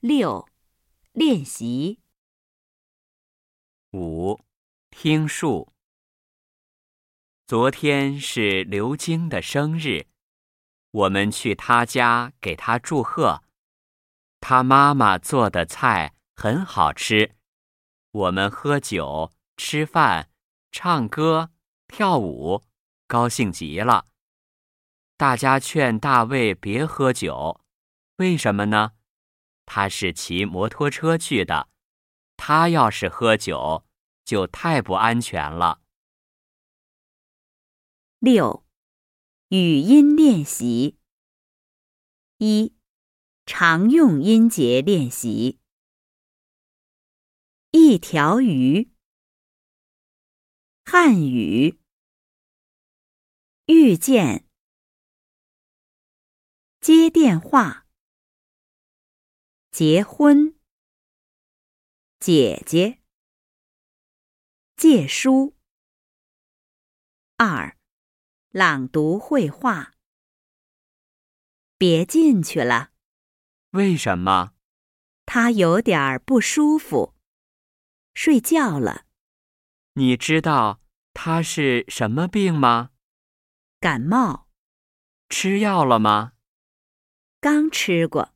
六、练习。五、听数。昨天是刘晶的生日，我们去他家给他祝贺。他妈妈做的菜很好吃，我们喝酒、吃饭、唱歌、跳舞，高兴极了。大家劝大卫别喝酒，为什么呢？他是骑摩托车去的，他要是喝酒，就太不安全了。六、语音练习。一、常用音节练习。一条鱼。汉语。遇见。接电话，结婚，姐姐，借书。二，朗读绘画。别进去了。为什么？他有点儿不舒服，睡觉了。你知道他是什么病吗？感冒。吃药了吗？刚吃过。